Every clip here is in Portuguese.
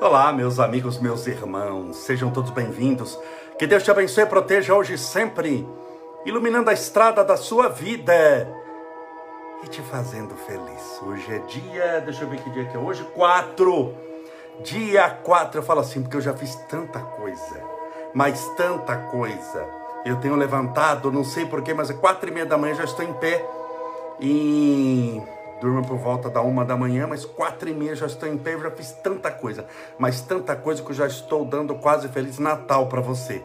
Olá, meus amigos, meus irmãos, sejam todos bem-vindos. Que Deus te abençoe e proteja hoje e sempre, iluminando a estrada da sua vida e te fazendo feliz. Hoje é dia, deixa eu ver que dia que é hoje, 4. Dia 4, eu falo assim porque eu já fiz tanta coisa, mas tanta coisa. Eu tenho levantado, não sei porquê, mas é quatro e meia da manhã já estou em pé e durmo por volta da uma da manhã, mas quatro e meia já estou em pé, já fiz tanta coisa, mas tanta coisa que eu já estou dando quase Feliz Natal para você.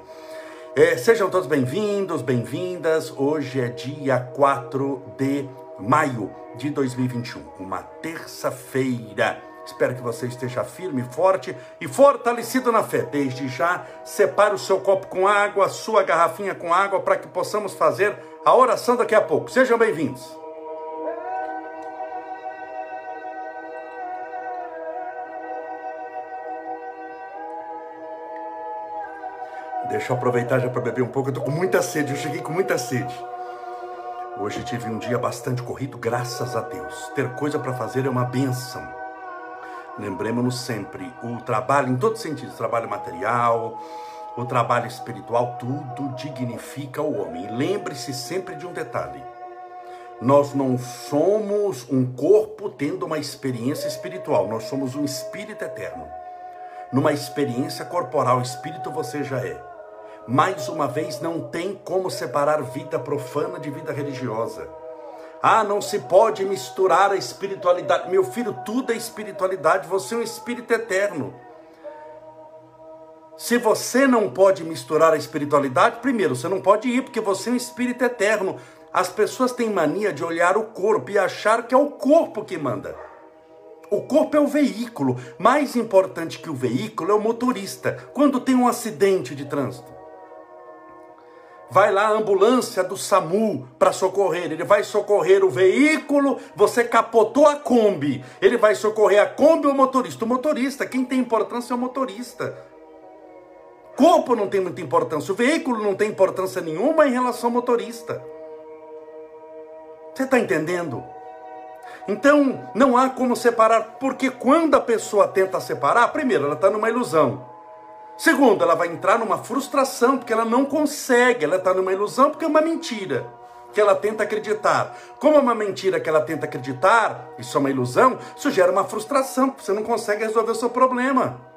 É, sejam todos bem-vindos, bem-vindas. Hoje é dia 4 de maio de 2021, uma terça-feira. Espero que você esteja firme, forte e fortalecido na fé. Desde já, separe o seu copo com água, a sua garrafinha com água, para que possamos fazer a oração daqui a pouco. Sejam bem-vindos. Deixa eu aproveitar já para beber um pouco. Eu tô com muita sede, eu cheguei com muita sede. Hoje tive um dia bastante corrido, graças a Deus. Ter coisa para fazer é uma benção. Lembremos-nos sempre, o trabalho em todos os sentidos, trabalho material, o trabalho espiritual, tudo dignifica o homem. Lembre-se sempre de um detalhe. Nós não somos um corpo tendo uma experiência espiritual, nós somos um espírito eterno. Numa experiência corporal, espírito você já é mais uma vez, não tem como separar vida profana de vida religiosa. Ah, não se pode misturar a espiritualidade. Meu filho, tudo é espiritualidade, você é um espírito eterno. Se você não pode misturar a espiritualidade, primeiro, você não pode ir, porque você é um espírito eterno. As pessoas têm mania de olhar o corpo e achar que é o corpo que manda. O corpo é o veículo. Mais importante que o veículo é o motorista. Quando tem um acidente de trânsito, vai lá a ambulância do SAMU para socorrer. Ele vai socorrer o veículo, você capotou a Kombi. Ele vai socorrer a Kombi ou o motorista? O motorista, quem tem importância é o motorista. Corpo não tem muita importância, o veículo não tem importância nenhuma em relação ao motorista. Você está entendendo? Então, não há como separar, porque quando a pessoa tenta separar, primeiro, ela está numa ilusão. Segundo, ela vai entrar numa frustração, porque ela não consegue, ela está numa ilusão, porque é uma mentira que ela tenta acreditar. Como é uma mentira que ela tenta acreditar, isso é uma ilusão, isso gera uma frustração, você não consegue resolver o seu problema.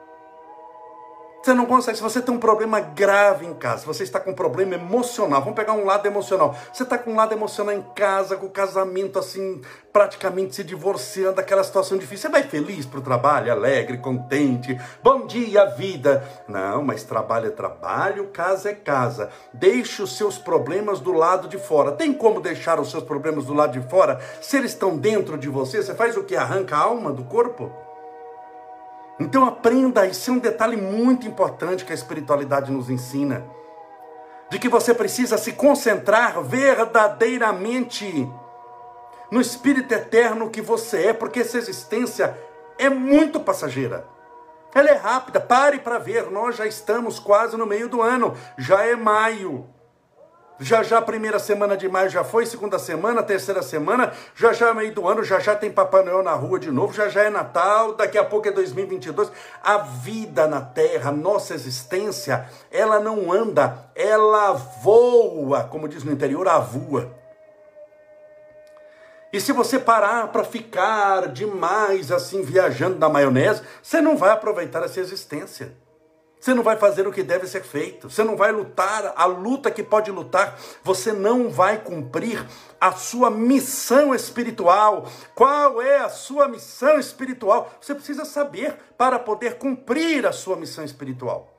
Você não consegue. Se você tem um problema grave em casa, se você está com um problema emocional, vamos pegar um lado emocional. Você está com um lado emocional em casa, com o casamento assim, praticamente se divorciando, aquela situação difícil. Você vai feliz para o trabalho, alegre, contente. Bom dia, vida. Não, mas trabalho é trabalho, casa é casa. Deixe os seus problemas do lado de fora. Tem como deixar os seus problemas do lado de fora? Se eles estão dentro de você, você faz o que? Arranca a alma do corpo? Então aprenda, isso é um detalhe muito importante que a espiritualidade nos ensina. De que você precisa se concentrar verdadeiramente no espírito eterno que você é, porque essa existência é muito passageira. Ela é rápida, pare para ver, nós já estamos quase no meio do ano, já é maio. Já já primeira semana de maio já foi, segunda semana, terceira semana, já já meio do ano, já já tem Papai Noel na rua de novo, já já é Natal, daqui a pouco é 2022. A vida na terra, nossa existência, ela não anda, ela voa, como diz no interior, a voa. E se você parar para ficar demais assim viajando na maionese, você não vai aproveitar essa existência. Você não vai fazer o que deve ser feito. Você não vai lutar a luta que pode lutar. Você não vai cumprir a sua missão espiritual. Qual é a sua missão espiritual? Você precisa saber para poder cumprir a sua missão espiritual.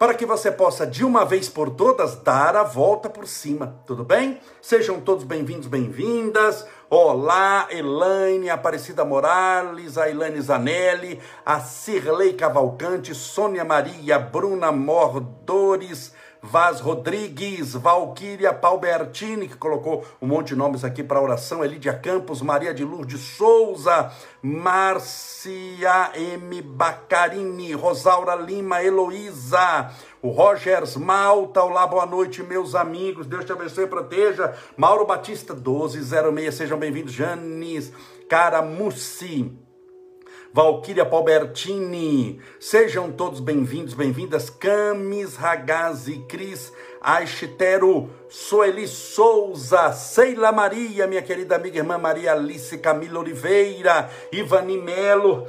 Para que você possa, de uma vez por todas, dar a volta por cima. Tudo bem? Sejam todos bem-vindos, bem-vindas. Olá, Elaine Aparecida Morales, a Elaine Zanelli, a Cirlei Cavalcante, Sônia Maria, Bruna Mordores, Vaz Rodrigues, Valquíria Palbertini, que colocou um monte de nomes aqui para oração, Elidia Campos, Maria de Lourdes Souza, Márcia M. Bacarini, Rosaura Lima, Heloísa, o Rogers Malta, olá, boa noite, meus amigos, Deus te abençoe e proteja, Mauro Batista, 1206, sejam bem-vindos, Janis Caramussi, Valquíria Palbertini, sejam todos bem-vindos, bem-vindas, Camis Ragazzi, Cris Aistero, Soeli Souza, Seila Maria, minha querida amiga irmã Maria Alice Camila Oliveira, Ivani Melo,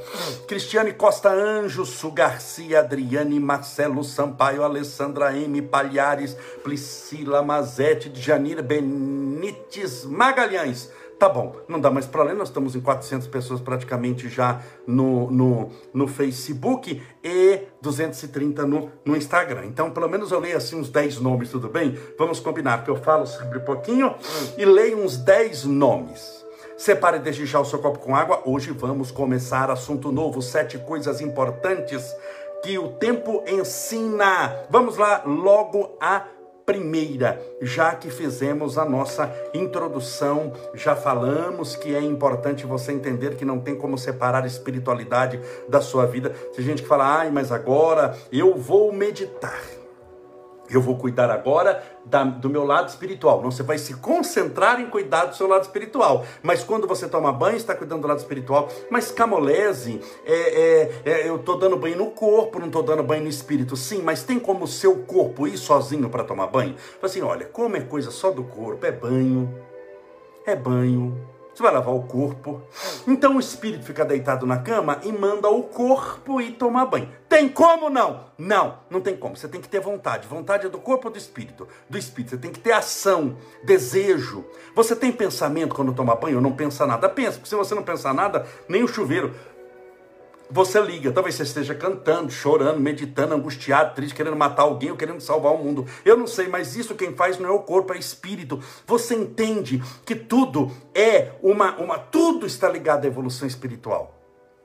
Cristiane Costa Anjo, Su Garcia, Adriane Marcelo Sampaio, Alessandra M. Palhares, Priscila Mazete, de Janira Benites Magalhães, Tá bom, não dá mais para ler, nós estamos em 400 pessoas praticamente já no, no, no Facebook e 230 no, no Instagram. Então, pelo menos eu leio assim uns 10 nomes, tudo bem? Vamos combinar que eu falo sobre um pouquinho e leio uns 10 nomes. Separe desde já o seu copo com água. Hoje vamos começar assunto novo, sete coisas importantes que o tempo ensina. Vamos lá, logo a primeira, já que fizemos a nossa introdução, já falamos que é importante você entender que não tem como separar a espiritualidade da sua vida. Tem gente que fala, ai, mas agora eu vou meditar. Eu vou cuidar agora da, do meu lado espiritual. Não, você vai se concentrar em cuidar do seu lado espiritual. Mas quando você toma banho, está cuidando do lado espiritual. Mas camolese, é, é, é, eu estou dando banho no corpo, não estou dando banho no espírito. Sim, mas tem como o seu corpo ir sozinho para tomar banho? Assim, olha, como é coisa só do corpo, é banho, é banho, você vai lavar o corpo. Então o espírito fica deitado na cama e manda o corpo ir tomar banho. Tem como não? Não, não tem como. Você tem que ter vontade. Vontade é do corpo ou do espírito? Do espírito. Você tem que ter ação, desejo. Você tem pensamento quando toma banho não pensa nada? Pensa, porque se você não pensar nada, nem o chuveiro você liga. Talvez você esteja cantando, chorando, meditando, angustiado, triste, querendo matar alguém ou querendo salvar o mundo. Eu não sei, mas isso quem faz não é o corpo, é o espírito. Você entende que tudo é uma, uma tudo está ligado à evolução espiritual.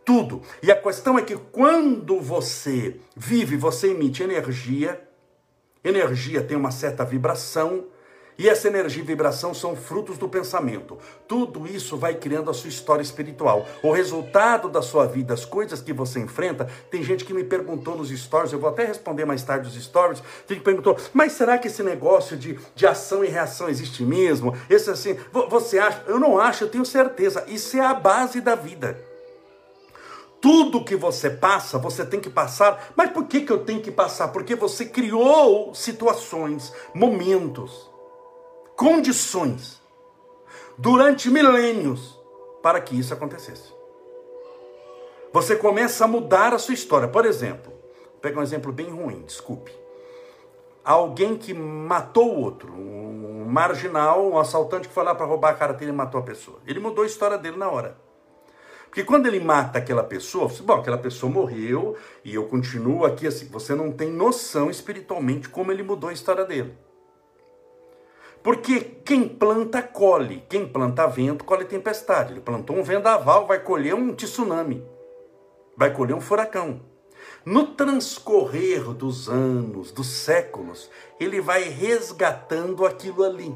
Tudo. E a questão é que quando você vive, você emite energia. Energia tem uma certa vibração e essa energia e vibração são frutos do pensamento. Tudo isso vai criando a sua história espiritual. O resultado da sua vida, as coisas que você enfrenta. Tem gente que me perguntou nos stories, eu vou até responder mais tarde os stories. Tem que perguntou, mas será que esse negócio de, de ação e reação existe mesmo? Esse assim, você acha? Eu não acho, eu tenho certeza. Isso é a base da vida. Tudo que você passa, você tem que passar. Mas por que, que eu tenho que passar? Porque você criou situações, momentos condições durante milênios para que isso acontecesse. Você começa a mudar a sua história. Por exemplo, vou pegar um exemplo bem ruim, desculpe. Alguém que matou outro, um marginal, um assaltante que foi lá para roubar a carteira e matou a pessoa. Ele mudou a história dele na hora. Porque quando ele mata aquela pessoa, bom, aquela pessoa morreu e eu continuo aqui assim. Você não tem noção espiritualmente como ele mudou a história dele. Porque quem planta, colhe. Quem planta vento, colhe tempestade. Ele plantou um vendaval, vai colher um tsunami. Vai colher um furacão. No transcorrer dos anos, dos séculos, ele vai resgatando aquilo ali.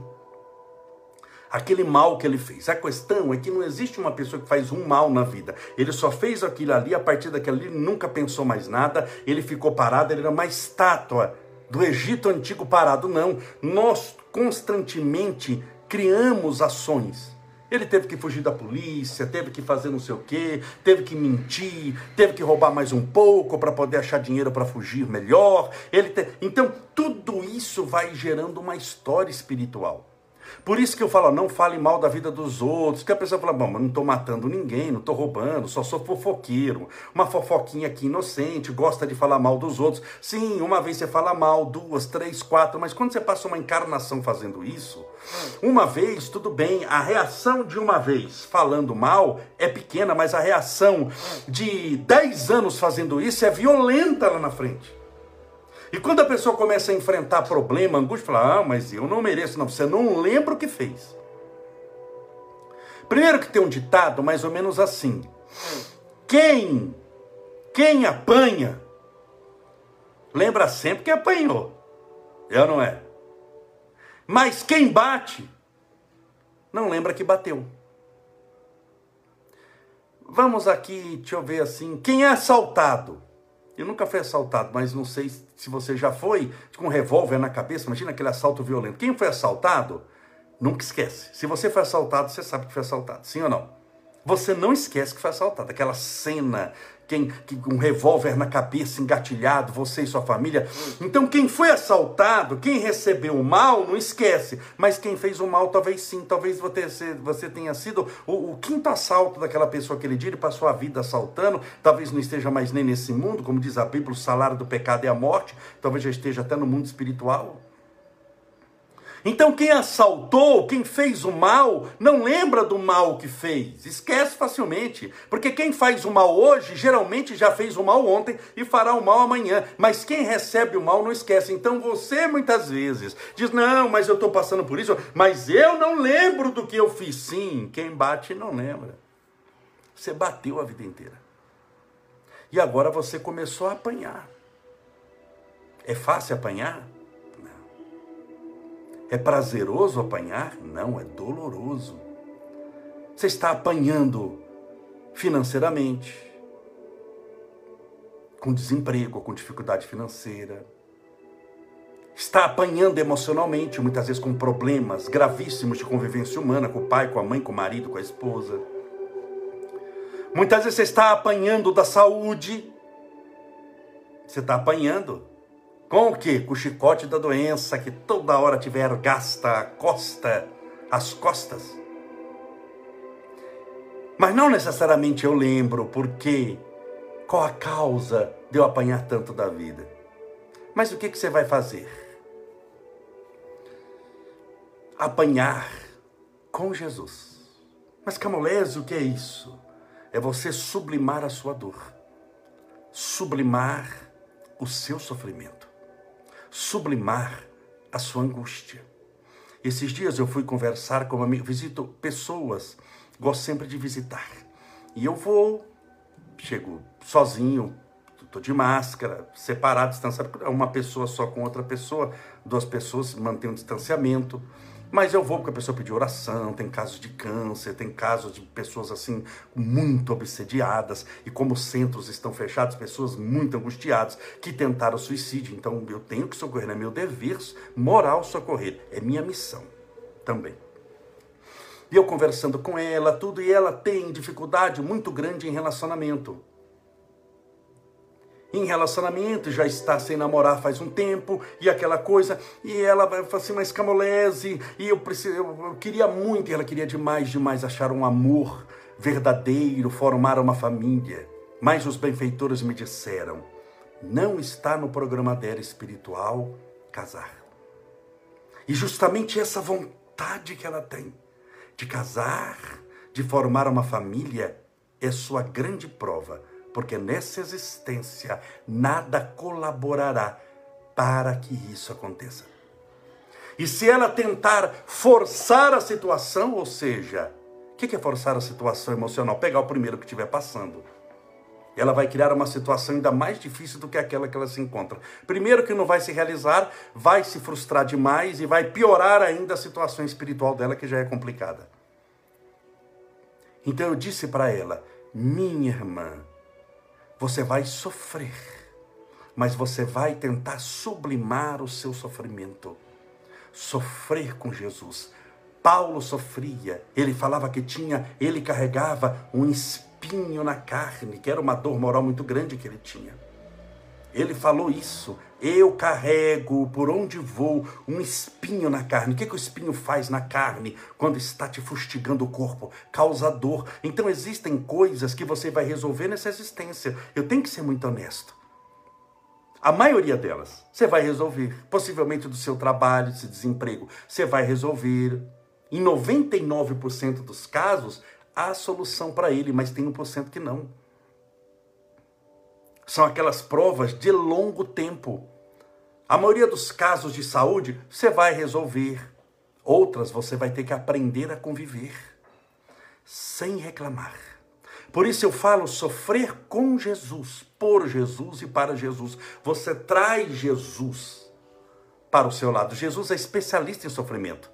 Aquele mal que ele fez. A questão é que não existe uma pessoa que faz um mal na vida. Ele só fez aquilo ali, a partir daquilo ali, nunca pensou mais nada, ele ficou parado, ele era uma estátua do Egito antigo parado. Não. Nós constantemente criamos ações. Ele teve que fugir da polícia, teve que fazer não sei o quê, teve que mentir, teve que roubar mais um pouco para poder achar dinheiro para fugir melhor. Ele te... Então, tudo isso vai gerando uma história espiritual. Por isso que eu falo, não fale mal da vida dos outros. Que a pessoa fala, bom, mas não estou matando ninguém, não estou roubando, só sou fofoqueiro. Uma fofoquinha aqui inocente, gosta de falar mal dos outros. Sim, uma vez você fala mal, duas, três, quatro, mas quando você passa uma encarnação fazendo isso, uma vez, tudo bem, a reação de uma vez falando mal é pequena, mas a reação de dez anos fazendo isso é violenta lá na frente. E quando a pessoa começa a enfrentar problema, angústia, fala: Ah, mas eu não mereço. Não, você não lembra o que fez. Primeiro que tem um ditado mais ou menos assim: Quem, quem apanha, lembra sempre que apanhou. Eu não é. Mas quem bate, não lembra que bateu. Vamos aqui, deixa eu ver assim, quem é assaltado? Eu nunca fui assaltado, mas não sei se você já foi com um revólver na cabeça. Imagina aquele assalto violento. Quem foi assaltado, nunca esquece. Se você foi assaltado, você sabe que foi assaltado. Sim ou não? Você não esquece que foi assaltado. Aquela cena, quem, que, um revólver na cabeça, engatilhado, você e sua família. Então, quem foi assaltado, quem recebeu o mal, não esquece. Mas quem fez o mal, talvez sim. Talvez você, você tenha sido o, o quinto assalto daquela pessoa aquele dia. Ele passou a vida assaltando. Talvez não esteja mais nem nesse mundo. Como diz a Bíblia, o salário do pecado é a morte. Talvez já esteja até no mundo espiritual. Então, quem assaltou, quem fez o mal, não lembra do mal que fez, esquece facilmente. Porque quem faz o mal hoje, geralmente já fez o mal ontem e fará o mal amanhã. Mas quem recebe o mal não esquece. Então, você muitas vezes diz: Não, mas eu estou passando por isso, mas eu não lembro do que eu fiz. Sim, quem bate não lembra. Você bateu a vida inteira. E agora você começou a apanhar. É fácil apanhar? É prazeroso apanhar? Não, é doloroso. Você está apanhando financeiramente, com desemprego, com dificuldade financeira. Está apanhando emocionalmente, muitas vezes com problemas gravíssimos de convivência humana, com o pai, com a mãe, com o marido, com a esposa. Muitas vezes você está apanhando da saúde. Você está apanhando com o quê? Com o chicote da doença que toda hora tiver gasta a costa, as costas. Mas não necessariamente eu lembro porque qual a causa de eu apanhar tanto da vida. Mas o que, que você vai fazer? Apanhar com Jesus. Mas Camolese, o que é isso? É você sublimar a sua dor, sublimar o seu sofrimento sublimar a sua angústia. Esses dias eu fui conversar com um amigo, visito pessoas, gosto sempre de visitar. E eu vou, chego sozinho, estou de máscara, separado, distanciado, uma pessoa só com outra pessoa, duas pessoas mantêm um distanciamento. Mas eu vou porque a pessoa pediu oração, tem casos de câncer, tem casos de pessoas assim muito obsediadas e como os centros estão fechados, pessoas muito angustiadas que tentaram suicídio. Então eu tenho que socorrer, é meu dever moral socorrer, é minha missão também. E eu conversando com ela, tudo, e ela tem dificuldade muito grande em relacionamento em relacionamento, já está sem namorar faz um tempo, e aquela coisa, e ela vai assim, mas Camolese, e eu, preciso, eu, queria muito, e ela queria demais, demais achar um amor verdadeiro, formar uma família. Mas os benfeitores me disseram, não está no programa dela espiritual casar. E justamente essa vontade que ela tem de casar, de formar uma família, é sua grande prova porque nessa existência nada colaborará para que isso aconteça. E se ela tentar forçar a situação, ou seja, o que é forçar a situação emocional? Pegar o primeiro que estiver passando. Ela vai criar uma situação ainda mais difícil do que aquela que ela se encontra. Primeiro, que não vai se realizar, vai se frustrar demais e vai piorar ainda a situação espiritual dela, que já é complicada. Então eu disse para ela: minha irmã, você vai sofrer, mas você vai tentar sublimar o seu sofrimento. Sofrer com Jesus. Paulo sofria, ele falava que tinha, ele carregava um espinho na carne, que era uma dor moral muito grande que ele tinha. Ele falou isso. Eu carrego por onde vou um espinho na carne. O que, que o espinho faz na carne quando está te fustigando o corpo? Causa dor. Então existem coisas que você vai resolver nessa existência. Eu tenho que ser muito honesto. A maioria delas você vai resolver. Possivelmente do seu trabalho, desse desemprego. Você vai resolver. Em 99% dos casos, há solução para ele, mas tem 1% que não são aquelas provas de longo tempo. A maioria dos casos de saúde você vai resolver, outras você vai ter que aprender a conviver sem reclamar. Por isso eu falo sofrer com Jesus, por Jesus e para Jesus. Você traz Jesus para o seu lado. Jesus é especialista em sofrimento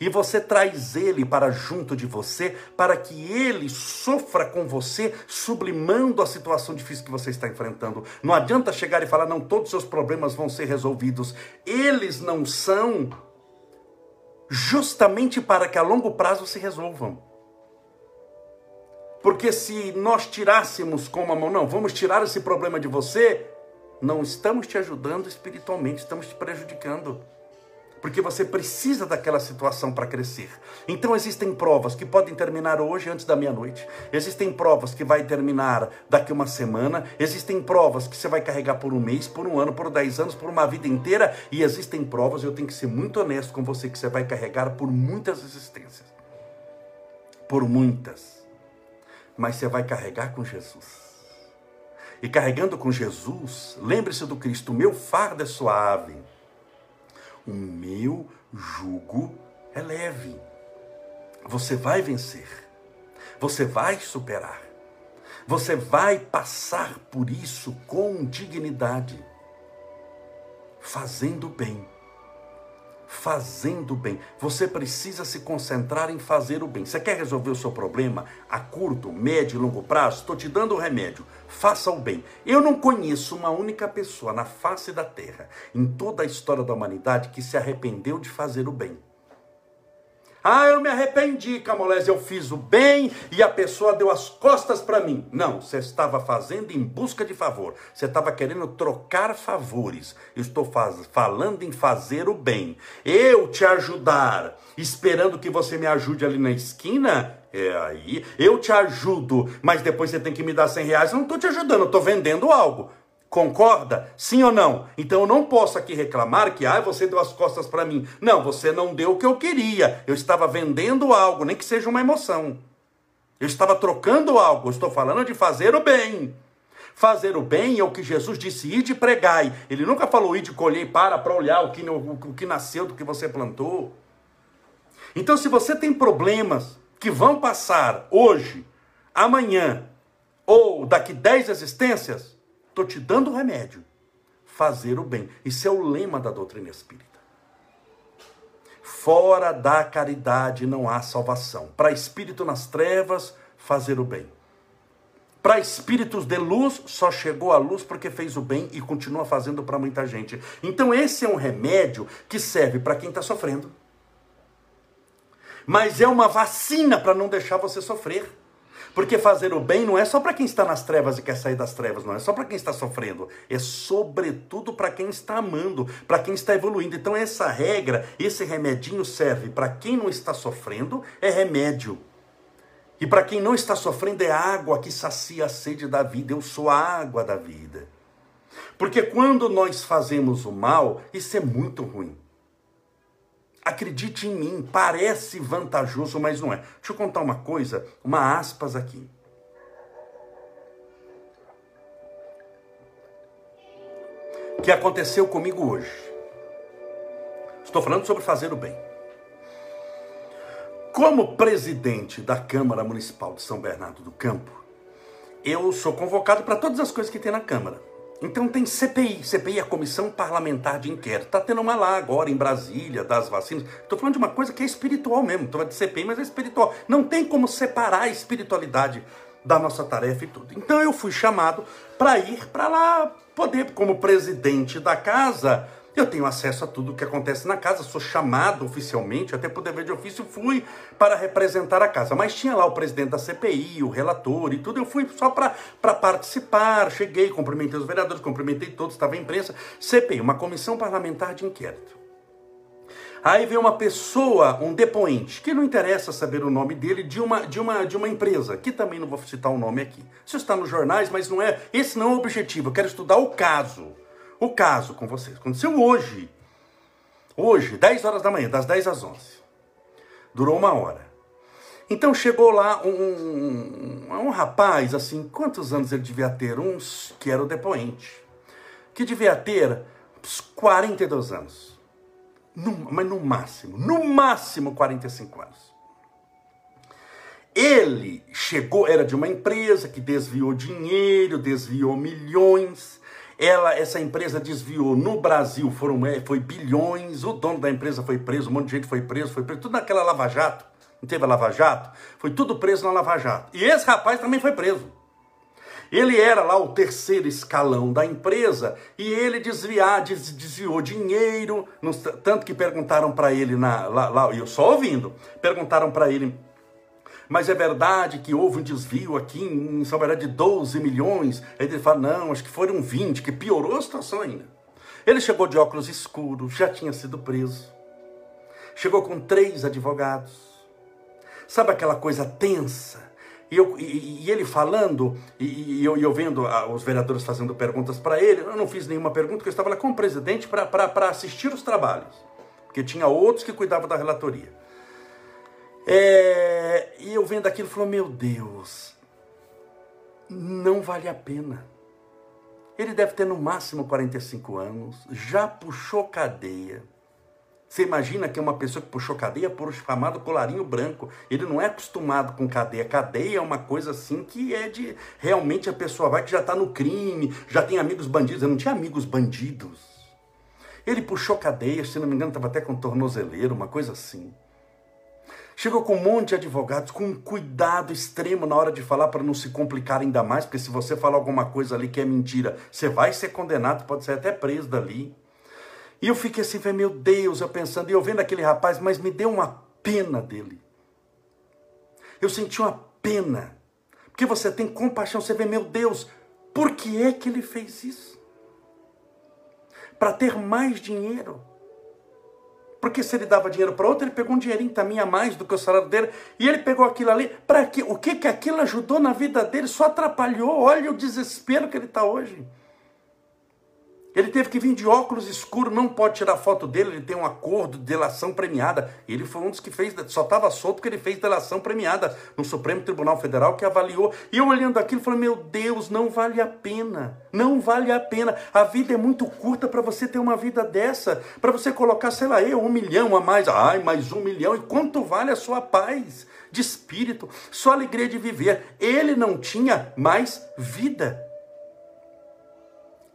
e você traz ele para junto de você, para que ele sofra com você, sublimando a situação difícil que você está enfrentando. Não adianta chegar e falar, não, todos os seus problemas vão ser resolvidos. Eles não são justamente para que a longo prazo se resolvam. Porque se nós tirássemos com uma mão, não, vamos tirar esse problema de você, não estamos te ajudando espiritualmente, estamos te prejudicando. Porque você precisa daquela situação para crescer. Então existem provas que podem terminar hoje antes da meia-noite. Existem provas que vai terminar daqui uma semana. Existem provas que você vai carregar por um mês, por um ano, por dez anos, por uma vida inteira. E existem provas, eu tenho que ser muito honesto com você, que você vai carregar por muitas existências. Por muitas. Mas você vai carregar com Jesus. E carregando com Jesus, lembre-se do Cristo: meu fardo é suave, o meu jugo é leve. Você vai vencer, você vai superar, você vai passar por isso com dignidade, fazendo bem fazendo bem. Você precisa se concentrar em fazer o bem. Você quer resolver o seu problema a curto, médio e longo prazo? Estou te dando o remédio. Faça o bem. Eu não conheço uma única pessoa na face da terra, em toda a história da humanidade, que se arrependeu de fazer o bem. Ah, eu me arrependi, Camolés, eu fiz o bem e a pessoa deu as costas para mim. Não, você estava fazendo em busca de favor. Você estava querendo trocar favores. Estou faz, falando em fazer o bem. Eu te ajudar, esperando que você me ajude ali na esquina. É aí, eu te ajudo, mas depois você tem que me dar 100 reais. Eu não estou te ajudando, eu estou vendendo algo. Concorda? Sim ou não? Então eu não posso aqui reclamar que ah, você deu as costas para mim. Não, você não deu o que eu queria. Eu estava vendendo algo, nem que seja uma emoção. Eu estava trocando algo. Eu estou falando de fazer o bem. Fazer o bem é o que Jesus disse, ide pregai. Ele nunca falou ide colher para para olhar o que, o que nasceu do que você plantou. Então, se você tem problemas que vão passar hoje, amanhã ou daqui 10 existências, Estou te dando o remédio. Fazer o bem. Isso é o lema da doutrina espírita. Fora da caridade não há salvação. Para espírito nas trevas, fazer o bem. Para espíritos de luz, só chegou à luz porque fez o bem e continua fazendo para muita gente. Então, esse é um remédio que serve para quem está sofrendo. Mas é uma vacina para não deixar você sofrer. Porque fazer o bem não é só para quem está nas trevas e quer sair das trevas, não é só para quem está sofrendo, é sobretudo para quem está amando, para quem está evoluindo. Então essa regra, esse remedinho serve para quem não está sofrendo, é remédio. E para quem não está sofrendo é água que sacia a sede da vida. Eu sou a água da vida. Porque quando nós fazemos o mal, isso é muito ruim. Acredite em mim, parece vantajoso, mas não é. Deixa eu contar uma coisa, uma aspas aqui. Que aconteceu comigo hoje. Estou falando sobre fazer o bem. Como presidente da Câmara Municipal de São Bernardo do Campo, eu sou convocado para todas as coisas que tem na Câmara. Então tem CPI, CPI é a Comissão Parlamentar de Inquérito. Está tendo uma lá agora em Brasília, das vacinas. Estou falando de uma coisa que é espiritual mesmo. Estou falando de CPI, mas é espiritual. Não tem como separar a espiritualidade da nossa tarefa e tudo. Então eu fui chamado para ir para lá poder, como presidente da casa, eu tenho acesso a tudo o que acontece na casa, sou chamado oficialmente, até por dever de ofício, fui para representar a casa. Mas tinha lá o presidente da CPI, o relator e tudo, eu fui só para participar. Cheguei, cumprimentei os vereadores, cumprimentei todos, estava a imprensa. CPI, uma comissão parlamentar de inquérito. Aí vem uma pessoa, um depoente, que não interessa saber o nome dele, de uma, de uma, de uma empresa, que também não vou citar o nome aqui. Isso está nos jornais, mas não é. Esse não é o objetivo. Eu quero estudar o caso o caso com vocês aconteceu hoje. Hoje, 10 horas da manhã, das 10 às 11. Durou uma hora. Então chegou lá um, um, um, rapaz, assim, quantos anos ele devia ter? Uns que era o depoente. Que devia ter uns 42 anos. No, mas no máximo, no máximo 45 anos. Ele chegou, era de uma empresa que desviou dinheiro, desviou milhões ela, essa empresa desviou no Brasil, foram, é, foi bilhões, o dono da empresa foi preso, um monte de gente foi preso, foi preso, tudo naquela Lava Jato. Não teve a Lava Jato? Foi tudo preso na Lava Jato. E esse rapaz também foi preso. Ele era lá o terceiro escalão da empresa e ele desviar, desviou dinheiro, tanto que perguntaram para ele na, lá, lá, eu só ouvindo, perguntaram para ele mas é verdade que houve um desvio aqui em São Bernardo de 12 milhões. Aí ele fala, não, acho que foram 20, que piorou a situação ainda. Ele chegou de óculos escuros, já tinha sido preso. Chegou com três advogados. Sabe aquela coisa tensa? E, eu, e, e ele falando, e, e eu, eu, vendo os vereadores fazendo perguntas para ele, eu não fiz nenhuma pergunta, porque eu estava lá com o presidente para assistir os trabalhos, porque tinha outros que cuidavam da relatoria. É, e eu vendo aquilo, falou: Meu Deus, não vale a pena. Ele deve ter no máximo 45 anos, já puxou cadeia você imagina que é uma pessoa que puxou cadeia por um chamado colarinho branco. Ele não é acostumado com cadeia. Cadeia é uma coisa assim que é de. Realmente a pessoa vai que já está no crime, já tem amigos bandidos. Eu não tinha amigos bandidos. Ele puxou cadeia, se não me engano, estava até com tornozeleiro, uma coisa assim. Chegou com um monte de advogados, com um cuidado extremo na hora de falar para não se complicar ainda mais, porque se você falar alguma coisa ali que é mentira, você vai ser condenado, pode ser até preso dali. E eu fiquei assim, meu Deus, eu pensando, e eu vendo aquele rapaz, mas me deu uma pena dele. Eu senti uma pena. Porque você tem compaixão, você vê, meu Deus, por que é que ele fez isso? Para ter mais dinheiro. Porque se ele dava dinheiro para outro, ele pegou um dinheirinho também a mais do que o salário dele, e ele pegou aquilo ali, para quê? O que que aquilo ajudou na vida dele? Só atrapalhou. Olha o desespero que ele está hoje. Ele teve que vir de óculos escuros, não pode tirar foto dele, ele tem um acordo de delação premiada. Ele foi um dos que fez, só estava solto porque ele fez delação premiada no Supremo Tribunal Federal que avaliou. E eu olhando aquilo, falei: Meu Deus, não vale a pena. Não vale a pena. A vida é muito curta para você ter uma vida dessa. Para você colocar, sei lá, eu, um milhão a mais. Ai, mais um milhão. E quanto vale a sua paz de espírito, sua alegria de viver? Ele não tinha mais vida.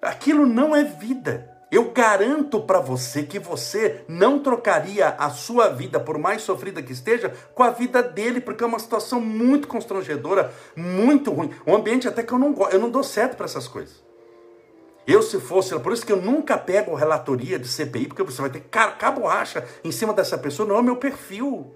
Aquilo não é vida. Eu garanto para você que você não trocaria a sua vida, por mais sofrida que esteja, com a vida dele, porque é uma situação muito constrangedora, muito ruim. Um ambiente até que eu não gosto, eu não dou certo para essas coisas. Eu, se fosse, por isso que eu nunca pego relatoria de CPI, porque você vai ter borracha em cima dessa pessoa, não é o meu perfil.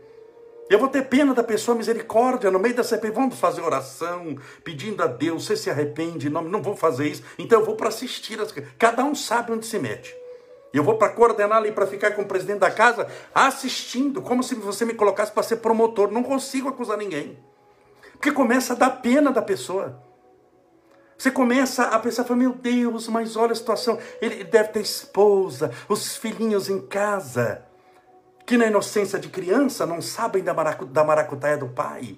Eu vou ter pena da pessoa, misericórdia, no meio da CPI, vamos fazer oração, pedindo a Deus, você se arrepende, não, não vou fazer isso. Então eu vou para assistir, as... cada um sabe onde se mete. Eu vou para coordenar ali, para ficar com o presidente da casa, assistindo, como se você me colocasse para ser promotor. Não consigo acusar ninguém. Porque começa a dar pena da pessoa. Você começa a pensar, meu Deus, mas olha a situação. Ele deve ter esposa, os filhinhos em casa que na inocência de criança não sabem da, maracu, da maracutaia do pai.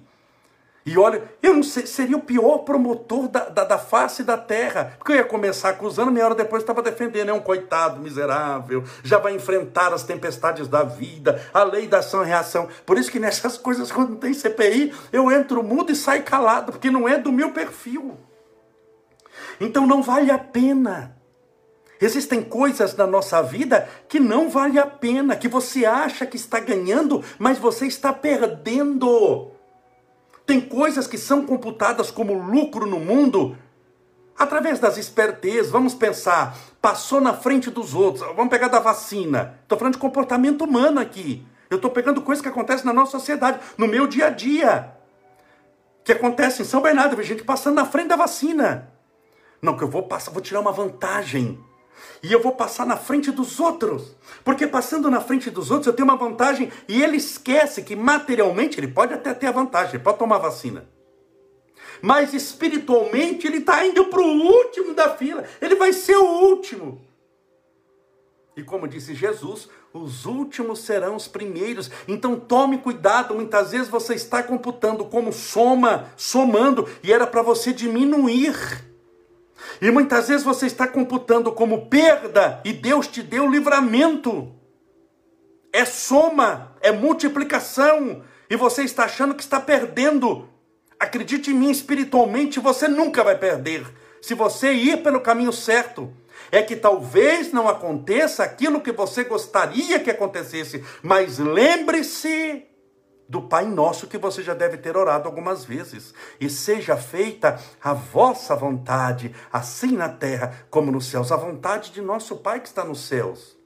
E olha, eu não sei, seria o pior promotor da, da, da, face da terra. Porque eu ia começar acusando, meia hora depois estava defendendo. É um coitado miserável, já vai enfrentar as tempestades da vida, a lei da ação e reação. Por isso que nessas coisas, quando tem CPI, eu entro mudo e saio calado, porque não é do meu perfil. Então não vale a pena. Existem coisas na nossa vida que não vale a pena, que você acha que está ganhando, mas você está perdendo. Tem coisas que são computadas como lucro no mundo através das espertezas. Vamos pensar, passou na frente dos outros. Vamos pegar da vacina. Estou falando de comportamento humano aqui. Eu estou pegando coisas que acontecem na nossa sociedade, no meu dia a dia. Que acontece em São Bernardo, a gente passando na frente da vacina. Não, que eu vou passar, vou tirar uma vantagem e eu vou passar na frente dos outros. Porque passando na frente dos outros eu tenho uma vantagem e ele esquece que materialmente ele pode até ter a vantagem, ele pode tomar vacina. Mas espiritualmente ele está indo para o último da fila, ele vai ser o último. E como disse Jesus, os últimos serão os primeiros. Então tome cuidado, muitas vezes você está computando como soma, somando, e era para você diminuir. E muitas vezes você está computando como perda e Deus te deu livramento. É soma, é multiplicação. E você está achando que está perdendo. Acredite em mim, espiritualmente você nunca vai perder. Se você ir pelo caminho certo, é que talvez não aconteça aquilo que você gostaria que acontecesse, mas lembre-se do Pai Nosso que você já deve ter orado algumas vezes. E seja feita a vossa vontade, assim na terra como nos céus, a vontade de nosso Pai que está nos céus.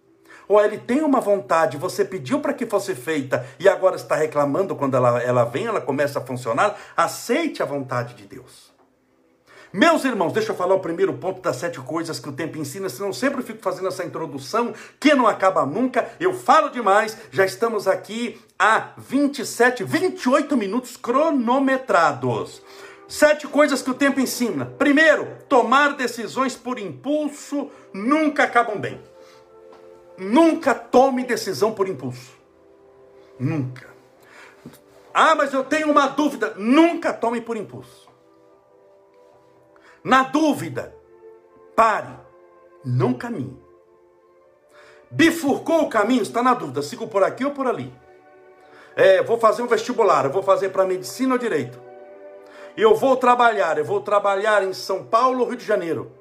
Ou ele tem uma vontade, você pediu para que fosse feita e agora está reclamando quando ela, ela vem, ela começa a funcionar. Aceite a vontade de Deus. Meus irmãos, deixa eu falar o primeiro ponto das sete coisas que o tempo ensina, senão eu sempre fico fazendo essa introdução que não acaba nunca. Eu falo demais, já estamos aqui há 27, 28 minutos cronometrados. Sete coisas que o tempo ensina. Primeiro, tomar decisões por impulso nunca acabam bem. Nunca tome decisão por impulso. Nunca. Ah, mas eu tenho uma dúvida. Nunca tome por impulso. Na dúvida, pare. Não caminhe. Bifurcou o caminho, está na dúvida. Sigo por aqui ou por ali. É, vou fazer um vestibular, vou fazer para medicina ou direito. Eu vou trabalhar, eu vou trabalhar em São Paulo Rio de Janeiro.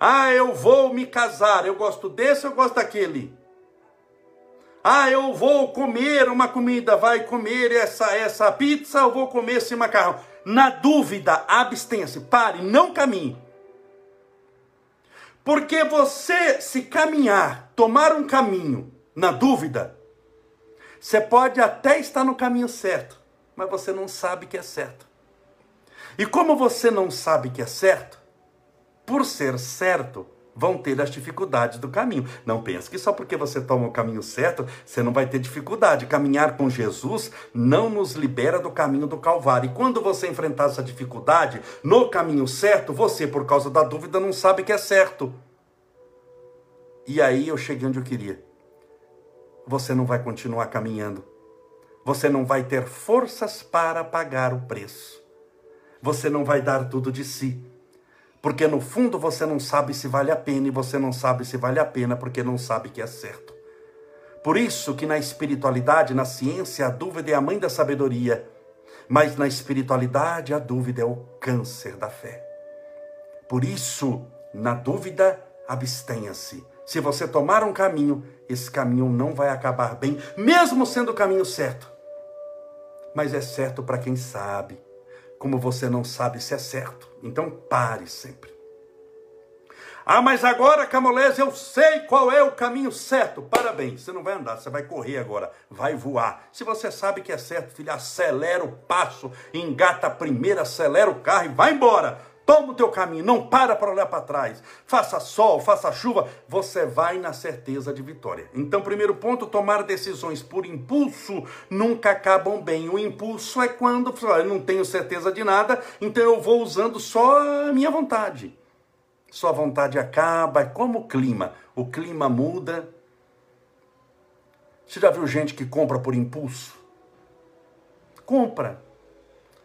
Ah, eu vou me casar, eu gosto desse, eu gosto daquele. Ah, eu vou comer uma comida, vai comer essa essa pizza, eu vou comer esse macarrão. Na dúvida, abstenha-se, pare, não caminhe. Porque você, se caminhar, tomar um caminho na dúvida, você pode até estar no caminho certo, mas você não sabe que é certo. E como você não sabe que é certo, por ser certo, vão ter as dificuldades do caminho. Não pense que só porque você toma o caminho certo, você não vai ter dificuldade. Caminhar com Jesus não nos libera do caminho do Calvário. E quando você enfrentar essa dificuldade no caminho certo, você, por causa da dúvida, não sabe que é certo. E aí eu cheguei onde eu queria. Você não vai continuar caminhando. Você não vai ter forças para pagar o preço. Você não vai dar tudo de si porque no fundo você não sabe se vale a pena e você não sabe se vale a pena porque não sabe que é certo. Por isso que na espiritualidade, na ciência, a dúvida é a mãe da sabedoria, mas na espiritualidade a dúvida é o câncer da fé. Por isso, na dúvida, abstenha-se. Se você tomar um caminho, esse caminho não vai acabar bem, mesmo sendo o caminho certo. Mas é certo para quem sabe como você não sabe se é certo. Então pare sempre. Ah, mas agora, Camolés, eu sei qual é o caminho certo. Parabéns, você não vai andar, você vai correr agora, vai voar. Se você sabe que é certo, filho, acelera o passo, engata a primeira, acelera o carro e vai embora. Toma o teu caminho, não para para olhar para trás. Faça sol, faça chuva, você vai na certeza de vitória. Então, primeiro ponto, tomar decisões por impulso nunca acabam bem. O impulso é quando eu não tenho certeza de nada, então eu vou usando só a minha vontade. Sua vontade acaba, é como o clima. O clima muda. Você já viu gente que compra por impulso? Compra.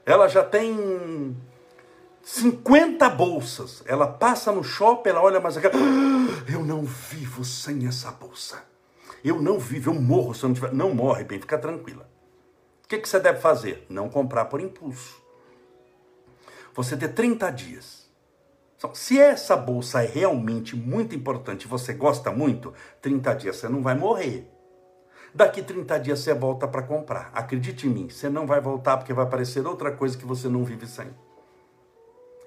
Ela já tem 50 bolsas. Ela passa no shopping, ela olha mais aquela. Ah, eu não vivo sem essa bolsa. Eu não vivo, eu morro se eu não tiver. Não morre, bem, fica tranquila. O que, que você deve fazer? Não comprar por impulso. Você ter 30 dias. Se essa bolsa é realmente muito importante, você gosta muito, 30 dias você não vai morrer. Daqui 30 dias você volta para comprar. Acredite em mim, você não vai voltar porque vai aparecer outra coisa que você não vive sem.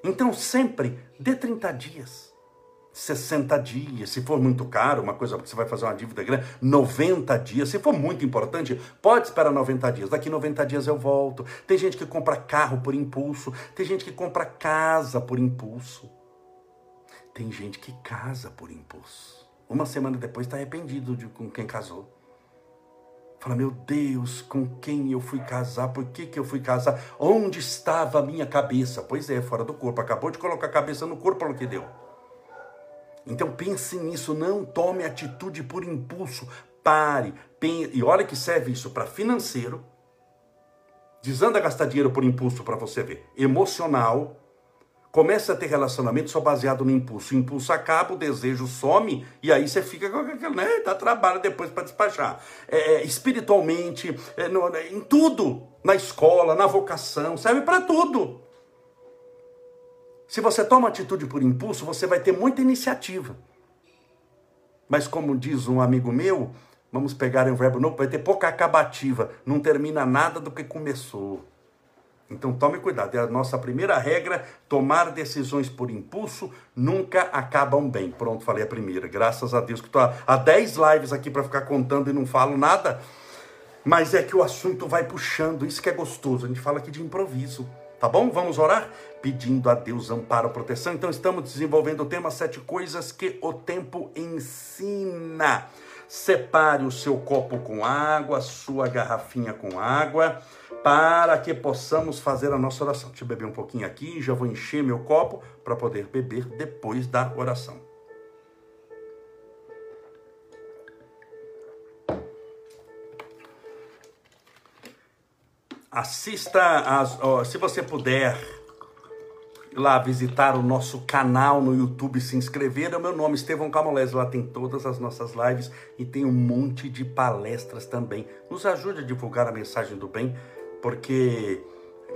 Então sempre dê 30 dias. 60 dias, se for muito caro, uma coisa que você vai fazer uma dívida grande, 90 dias, se for muito importante, pode esperar 90 dias. Daqui 90 dias eu volto. Tem gente que compra carro por impulso, tem gente que compra casa por impulso. Tem gente que casa por impulso. Uma semana depois está arrependido de com quem casou. Fala, meu Deus, com quem eu fui casar? Por que, que eu fui casar? Onde estava a minha cabeça? Pois é, fora do corpo. Acabou de colocar a cabeça no corpo, olha o que deu. Então pense nisso, não tome atitude por impulso. Pare, pense, e olha que serve isso para financeiro. Desanda gastar dinheiro por impulso para você ver. Emocional, Começa a ter relacionamento só baseado no impulso. O impulso acaba, o desejo some, e aí você fica com aquilo, né? Dá trabalho depois para despachar. É, é, espiritualmente, é, no, né, em tudo. Na escola, na vocação, serve para tudo. Se você toma atitude por impulso, você vai ter muita iniciativa. Mas como diz um amigo meu, vamos pegar um verbo novo, vai ter pouca acabativa. Não termina nada do que começou. Então tome cuidado, é a nossa primeira regra, tomar decisões por impulso nunca acabam bem. Pronto, falei a primeira. Graças a Deus que estou há 10 lives aqui para ficar contando e não falo nada. Mas é que o assunto vai puxando, isso que é gostoso. A gente fala aqui de improviso, tá bom? Vamos orar pedindo a Deus amparo, proteção. Então estamos desenvolvendo o tema sete coisas que o tempo ensina. Separe o seu copo com água, sua garrafinha com água para que possamos fazer a nossa oração. Deixa eu beber um pouquinho aqui, já vou encher meu copo para poder beber depois da oração. Assista, as, ó, se você puder, lá visitar o nosso canal no YouTube, se inscrever. É o meu nome, Estevão Camolese. Lá tem todas as nossas lives e tem um monte de palestras também. Nos ajude a divulgar a mensagem do bem porque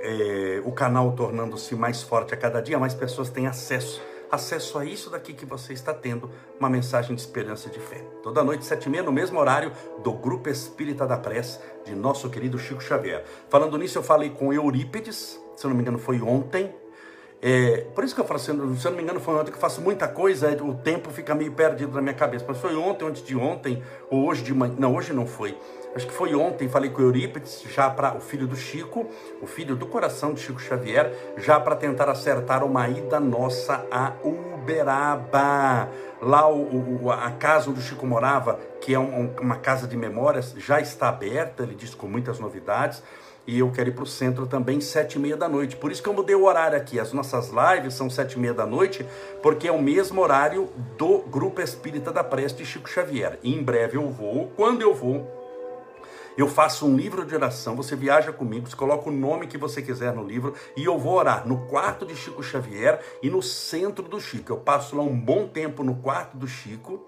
é, o canal tornando-se mais forte a cada dia, mais pessoas têm acesso acesso a isso daqui que você está tendo, uma mensagem de esperança e de fé. Toda noite, sete e meia, no mesmo horário, do Grupo Espírita da Prece, de nosso querido Chico Xavier. Falando nisso, eu falei com Eurípides, se não me engano foi ontem, é, por isso que eu falo, se eu não me engano, foi ontem que eu faço muita coisa, o tempo fica meio perdido na minha cabeça. Mas foi ontem, antes de ontem, ou hoje de manhã. Não, hoje não foi. Acho que foi ontem, falei com o Eurípides, já para o filho do Chico, o filho do coração de Chico Xavier, já para tentar acertar uma ida nossa a Uberaba. Lá o, o, a casa onde o Chico morava, que é um, uma casa de memórias, já está aberta, ele disse com muitas novidades e eu quero ir para o centro também sete e meia da noite. Por isso que eu mudei o horário aqui. As nossas lives são sete e meia da noite, porque é o mesmo horário do Grupo Espírita da Preste Chico Xavier. E em breve eu vou, quando eu vou, eu faço um livro de oração, você viaja comigo, você coloca o nome que você quiser no livro e eu vou orar no quarto de Chico Xavier e no centro do Chico. Eu passo lá um bom tempo no quarto do Chico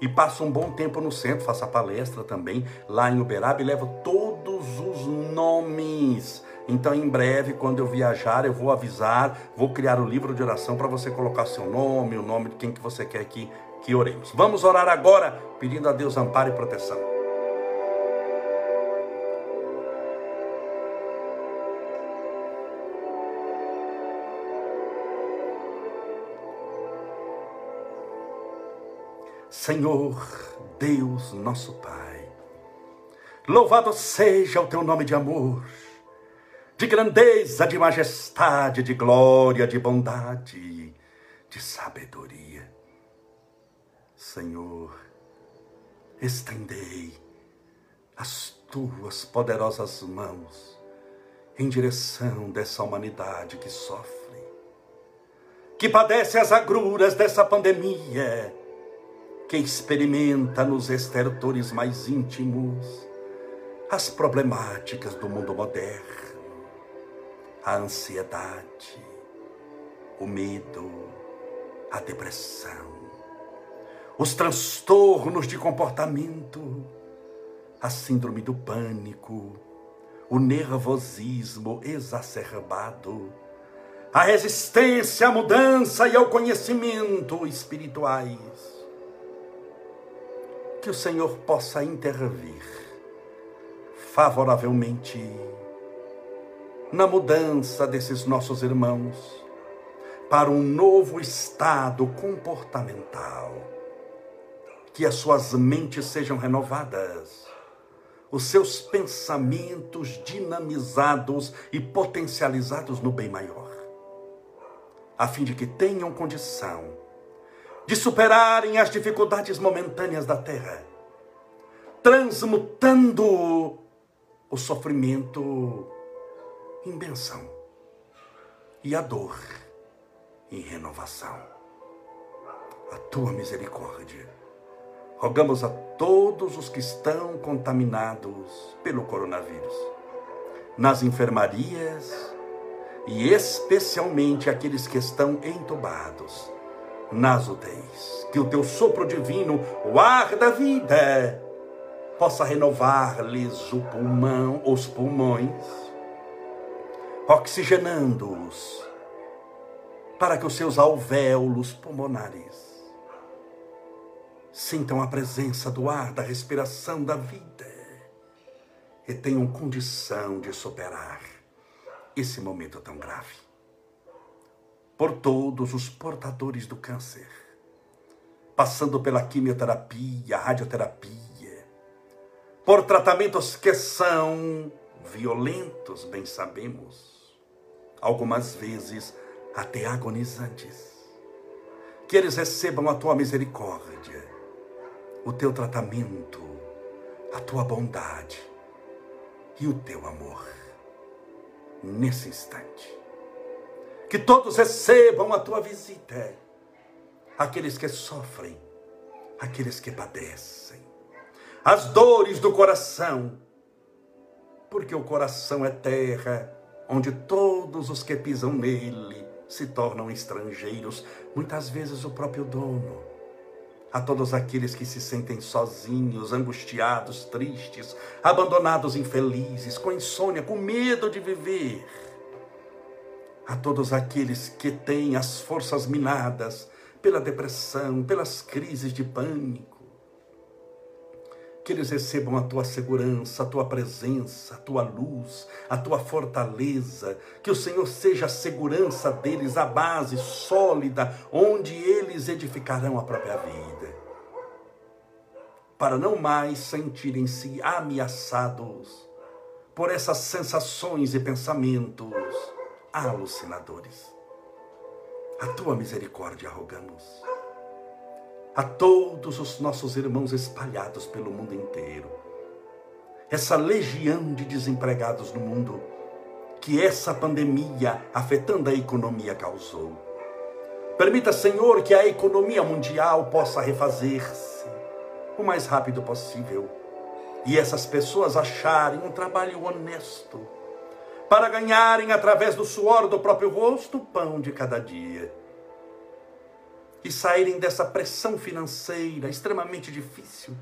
e passo um bom tempo no centro, faço a palestra também lá em Uberaba e levo todos os nomes. Então, em breve, quando eu viajar, eu vou avisar, vou criar o um livro de oração para você colocar seu nome, o nome de quem que você quer que, que oremos. Vamos orar agora, pedindo a Deus amparo e proteção. Senhor Deus nosso Pai, louvado seja o teu nome de amor, de grandeza, de majestade, de glória, de bondade, de sabedoria. Senhor, estendei as tuas poderosas mãos em direção dessa humanidade que sofre, que padece as agruras dessa pandemia que experimenta nos estertores mais íntimos as problemáticas do mundo moderno, a ansiedade, o medo, a depressão, os transtornos de comportamento, a síndrome do pânico, o nervosismo exacerbado, a resistência à mudança e ao conhecimento espirituais que o Senhor possa intervir favoravelmente na mudança desses nossos irmãos para um novo estado comportamental. Que as suas mentes sejam renovadas, os seus pensamentos dinamizados e potencializados no bem maior, a fim de que tenham condição de superarem as dificuldades momentâneas da terra, transmutando o sofrimento em benção e a dor em renovação. A tua misericórdia. Rogamos a todos os que estão contaminados pelo coronavírus, nas enfermarias e especialmente aqueles que estão entubados nas UTIs. Que o teu sopro divino, o ar da vida, possa renovar-lhes o pulmão, os pulmões, oxigenando-os, para que os seus alvéolos pulmonares sintam a presença do ar, da respiração da vida e tenham condição de superar esse momento tão grave. Por todos os portadores do câncer, passando pela quimioterapia, radioterapia, por tratamentos que são violentos, bem sabemos, algumas vezes até agonizantes. Que eles recebam a tua misericórdia, o teu tratamento, a tua bondade e o teu amor nesse instante. Que todos recebam a tua visita, aqueles que sofrem, aqueles que padecem, as dores do coração, porque o coração é terra onde todos os que pisam nele se tornam estrangeiros, muitas vezes o próprio dono. A todos aqueles que se sentem sozinhos, angustiados, tristes, abandonados, infelizes, com insônia, com medo de viver. A todos aqueles que têm as forças minadas pela depressão, pelas crises de pânico. Que eles recebam a tua segurança, a tua presença, a tua luz, a tua fortaleza, que o Senhor seja a segurança deles, a base sólida onde eles edificarão a própria vida. Para não mais sentirem-se ameaçados por essas sensações e pensamentos alucinadores. A tua misericórdia rogamos a todos os nossos irmãos espalhados pelo mundo inteiro. Essa legião de desempregados no mundo que essa pandemia afetando a economia causou. Permita, Senhor, que a economia mundial possa refazer-se o mais rápido possível e essas pessoas acharem um trabalho honesto para ganharem através do suor do próprio rosto o pão de cada dia e saírem dessa pressão financeira extremamente difícil.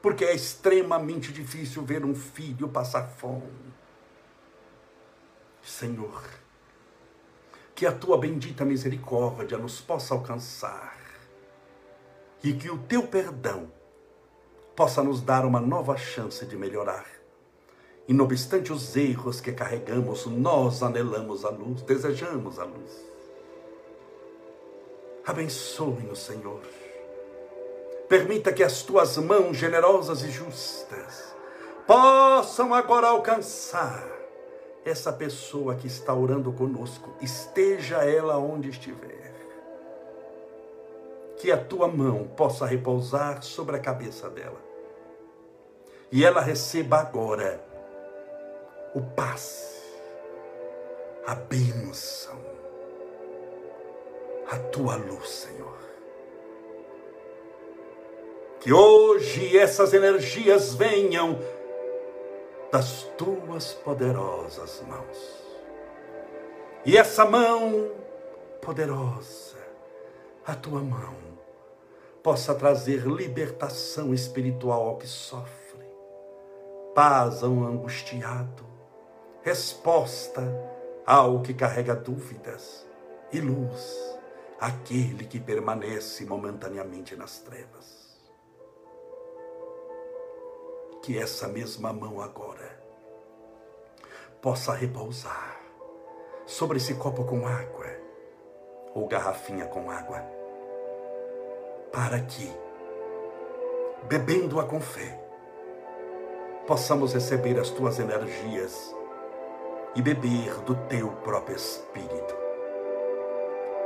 Porque é extremamente difícil ver um filho passar fome. Senhor, que a tua bendita misericórdia nos possa alcançar e que o teu perdão possa nos dar uma nova chance de melhorar. E não obstante os erros que carregamos, nós anelamos a luz, desejamos a luz. Abençoe-nos, Senhor. Permita que as tuas mãos generosas e justas possam agora alcançar essa pessoa que está orando conosco, esteja ela onde estiver. Que a tua mão possa repousar sobre a cabeça dela. E ela receba agora o paz, a bênção a tua luz, Senhor. Que hoje essas energias venham das tuas poderosas mãos. E essa mão poderosa, a tua mão, possa trazer libertação espiritual ao que sofre, paz ao angustiado, resposta ao que carrega dúvidas e luz aquele que permanece momentaneamente nas trevas. Que essa mesma mão agora possa repousar sobre esse copo com água ou garrafinha com água, para que, bebendo-a com fé, possamos receber as tuas energias e beber do teu próprio Espírito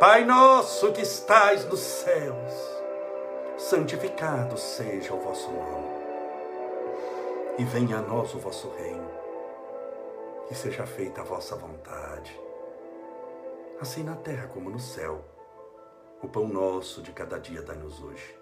Pai nosso que estais nos céus, santificado seja o vosso nome. E venha a nós o vosso reino. Que seja feita a vossa vontade, assim na terra como no céu. O pão nosso de cada dia dai-nos hoje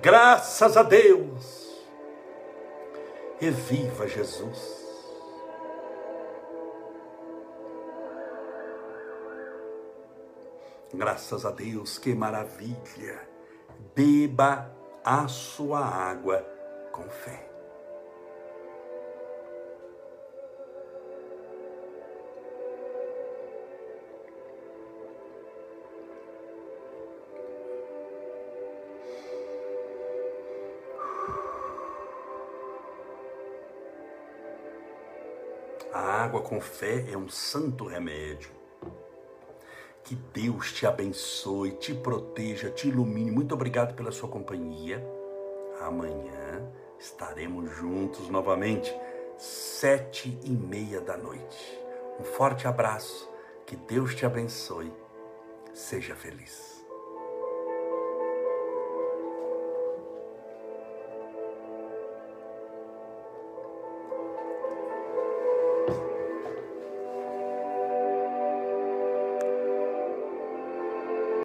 Graças a Deus. Reviva Jesus. Graças a Deus, que maravilha. Beba a sua água com fé. Água com fé é um santo remédio. Que Deus te abençoe, te proteja, te ilumine. Muito obrigado pela sua companhia. Amanhã estaremos juntos novamente, sete e meia da noite. Um forte abraço, que Deus te abençoe. Seja feliz.